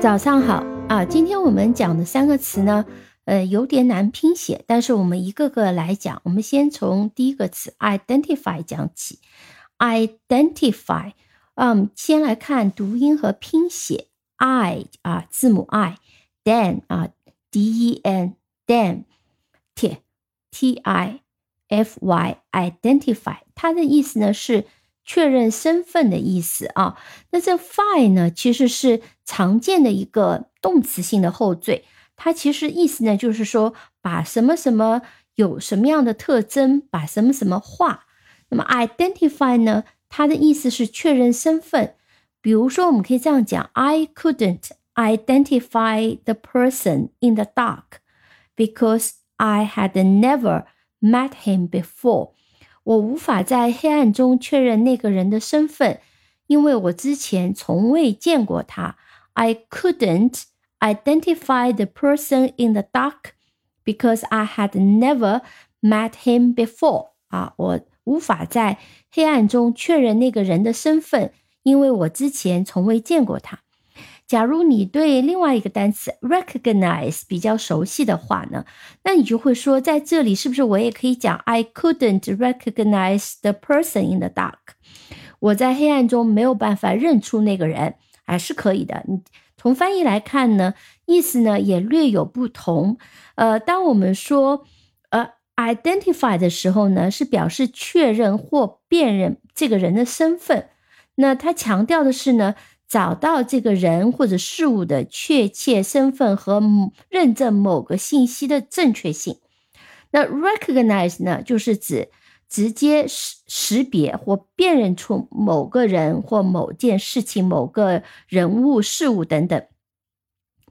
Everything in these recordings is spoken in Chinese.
早上好啊！今天我们讲的三个词呢，呃，有点难拼写，但是我们一个个来讲。我们先从第一个词 identify 讲起。identify，嗯，先来看读音和拼写。i 啊，字母 i，then 啊，d e n then，t t i f y，identify，它的意思呢是。确认身份的意思啊，那这 find 呢，其实是常见的一个动词性的后缀，它其实意思呢就是说把什么什么有什么样的特征，把什么什么化。那么 identify 呢，它的意思是确认身份。比如说，我们可以这样讲：I couldn't identify the person in the dark because I had never met him before. 我无法在黑暗中确认那个人的身份，因为我之前从未见过他。I couldn't identify the person in the dark because I had never met him before。啊，我无法在黑暗中确认那个人的身份，因为我之前从未见过他。假如你对另外一个单词 recognize 比较熟悉的话呢，那你就会说，在这里是不是我也可以讲 I couldn't recognize the person in the dark？我在黑暗中没有办法认出那个人， 还是可以的。你从翻译来看呢，意思呢也略有不同。呃，当我们说呃 identify 的时候呢，是表示确认或辨认这个人的身份。那他强调的是呢。找到这个人或者事物的确切身份和认证某个信息的正确性。那 recognize 呢，就是指直接识识别或辨认出某个人或某件事情、某个人物、事物等等。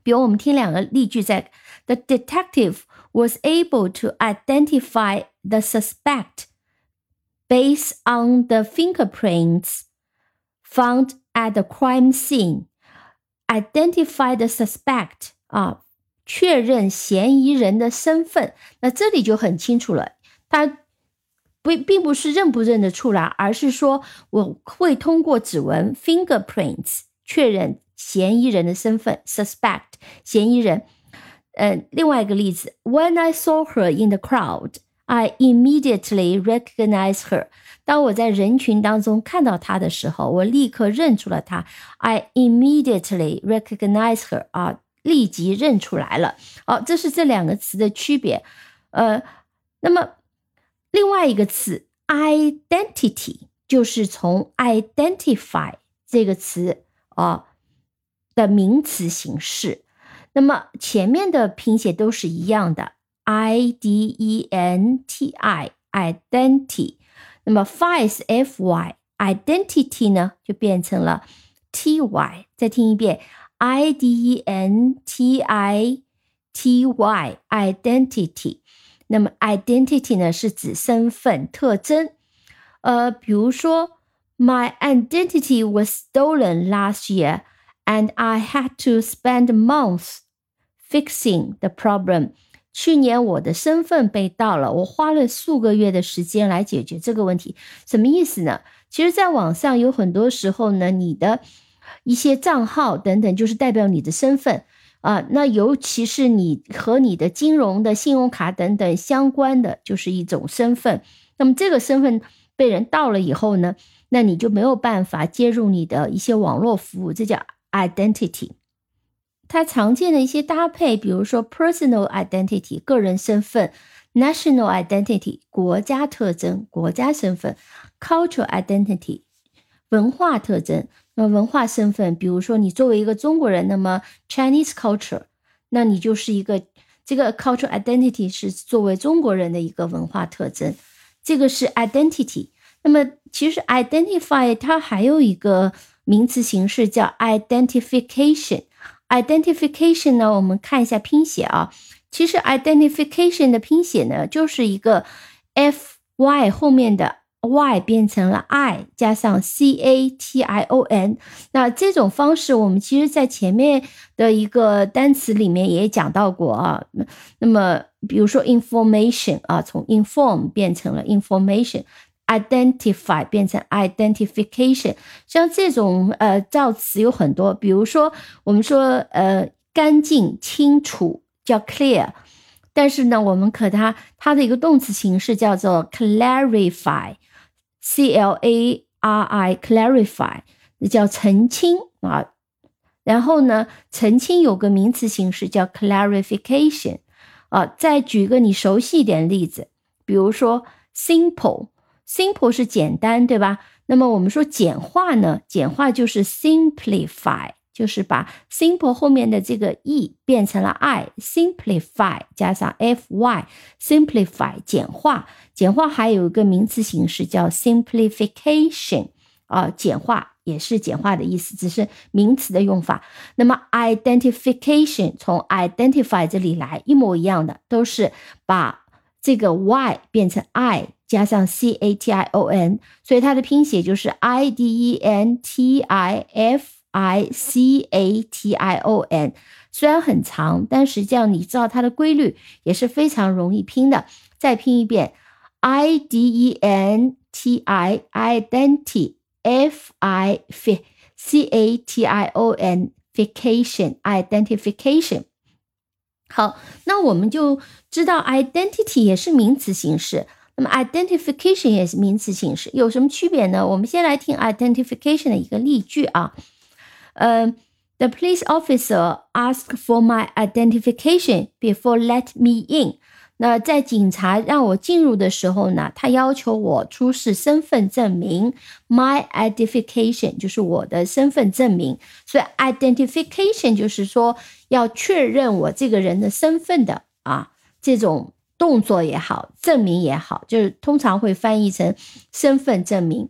比如，我们听两个例句，在 The detective was able to identify the suspect based on the fingerprints found. At the crime scene, identify the suspect 啊，确认嫌疑人的身份。那这里就很清楚了，他不并不是认不认得出来，而是说我会通过指纹 fingerprints 确认嫌疑人的身份，suspect 嫌疑人。嗯，另外一个例子，When I saw her in the crowd. I immediately recognize her。当我在人群当中看到她的时候，我立刻认出了她。I immediately recognize her。啊，立即认出来了。好，这是这两个词的区别。呃，那么另外一个词 identity 就是从 identify 这个词啊的名词形式。那么前面的拼写都是一样的。i d e n t i identity，那么 fy 是 f y identity 呢就变成了 t y。再听一遍 i d e n t i t y identity。那么 identity 呢是指身份特征。呃，比如说 My identity was stolen last year, and I had to spend months fixing the problem. 去年我的身份被盗了，我花了数个月的时间来解决这个问题，什么意思呢？其实，在网上有很多时候呢，你的一些账号等等，就是代表你的身份啊。那尤其是你和你的金融的信用卡等等相关的，就是一种身份。那么这个身份被人盗了以后呢，那你就没有办法接入你的一些网络服务，这叫 identity。它常见的一些搭配，比如说 personal identity 个人身份，national identity 国家特征国家身份，cultural identity 文化特征那文化身份，比如说你作为一个中国人，那么 Chinese culture，那你就是一个这个 cultural identity 是作为中国人的一个文化特征，这个是 identity。那么其实 identify 它还有一个名词形式叫 identification。Identification 呢？我们看一下拼写啊。其实 identification 的拼写呢，就是一个 f y 后面的 y 变成了 i 加上 c a t i o n。那这种方式，我们其实在前面的一个单词里面也讲到过啊。那么，比如说 information 啊，从 inform 变成了 information。identify 变成 identification，像这种呃造词有很多，比如说我们说呃干净清楚叫 clear，但是呢我们可它它的一个动词形式叫做 clarify CLARICARIFY，那叫澄清啊。然后呢，澄清有个名词形式叫 clarification。啊，再举个你熟悉一点的例子，比如说 simple，simple 是简单，对吧？那么我们说简化呢，简化就是 simplify。就是把 simple 后面的这个 e 变成了 i，simplify 加上 fy，simplify 简化，简化还有一个名词形式叫 simplification，啊，简化。也是简化的意思，只是名词的用法。那么 identification 从 identify 这里来，一模一样的，都是把这个 y 变成 i 加上 c a t i o n，所以它的拼写就是 i d e n t i f i c a t i o n。虽然很长，但实际上你知道它的规律也是非常容易拼的。再拼一遍 i d e n t i identity。F I F C A T I O N fication identification，好，那我们就知道 identity 也是名词形式，那么 identification 也是名词形式，有什么区别呢？我们先来听 identification 的一个例句啊，嗯，The police officer asked for my identification before let me in。那在警察让我进入的时候呢，他要求我出示身份证明，my identification 就是我的身份证明。所以 identification 就是说要确认我这个人的身份的啊，这种动作也好，证明也好，就是通常会翻译成身份证明。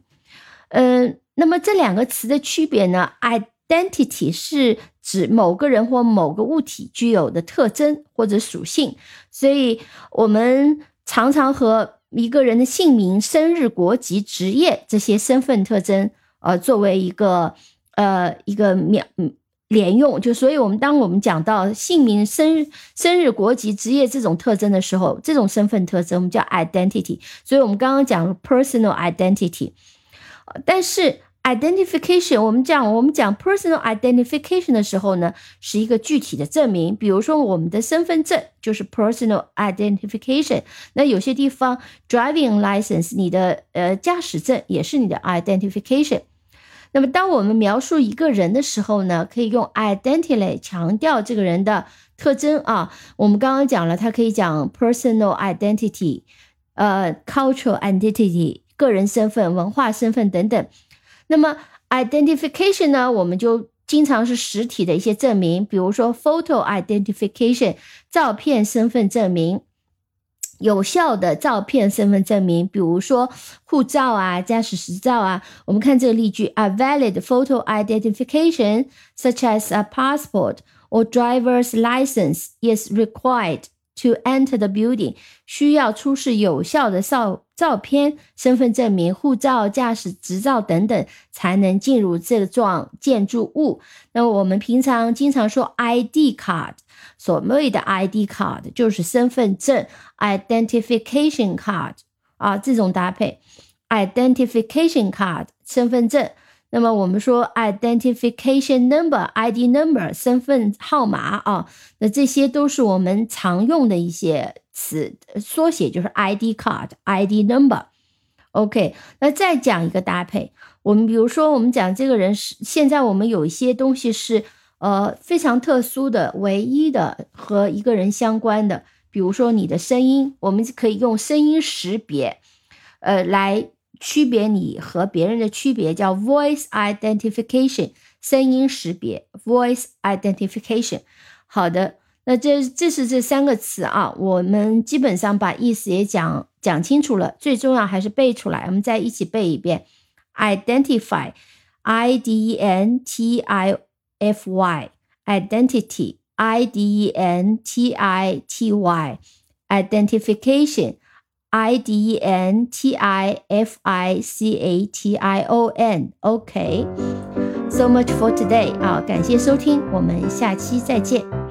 嗯，那么这两个词的区别呢？I？identity 是。指某个人或某个物体具有的特征或者属性，所以我们常常和一个人的姓名、生日、国籍、职业这些身份特征，呃，作为一个呃一个秒连用。就所以，我们当我们讲到姓名、生日、生日、国籍、职业这种特征的时候，这种身份特征我们叫 identity。所以我们刚刚讲 personal identity，但是。Identification，我们讲我们讲 personal identification 的时候呢，是一个具体的证明。比如说我们的身份证就是 personal identification。那有些地方 driving license，你的呃驾驶证也是你的 identification。那么当我们描述一个人的时候呢，可以用 identity 强调这个人的特征啊。我们刚刚讲了，它可以讲 personal identity，呃，cultural identity，个人身份、文化身份等等。那么 identification 呢，我们就经常是实体的一些证明，比如说 photo identification 照片身份证明，有效的照片身份证明，比如说护照啊、驾驶执照啊。我们看这个例句：A valid photo identification such as a passport or driver's license is required. To enter the building，需要出示有效的照照片、身份证明、护照、驾驶执照等等，才能进入这幢建筑物。那我们平常经常说 ID card，所谓的 ID card 就是身份证 identification card 啊，这种搭配 identification card 身份证。那么我们说 identification number ID number 身份号码啊，那这些都是我们常用的一些词缩写，就是 ID card ID number。OK，那再讲一个搭配，我们比如说我们讲这个人是现在我们有一些东西是呃非常特殊的、唯一的和一个人相关的，比如说你的声音，我们可以用声音识别呃来。区别你和别人的区别叫 voice identification，声音识别 voice identification。好的，那这这是这三个词啊，我们基本上把意思也讲讲清楚了，最重要还是背出来。我们再一起背一遍：identify，i d e n t i f y，identity，i d e n t i t y，identification。I D E N T I F I C A T I O N. OK, so much for today. 啊，感谢收听，我们下期再见。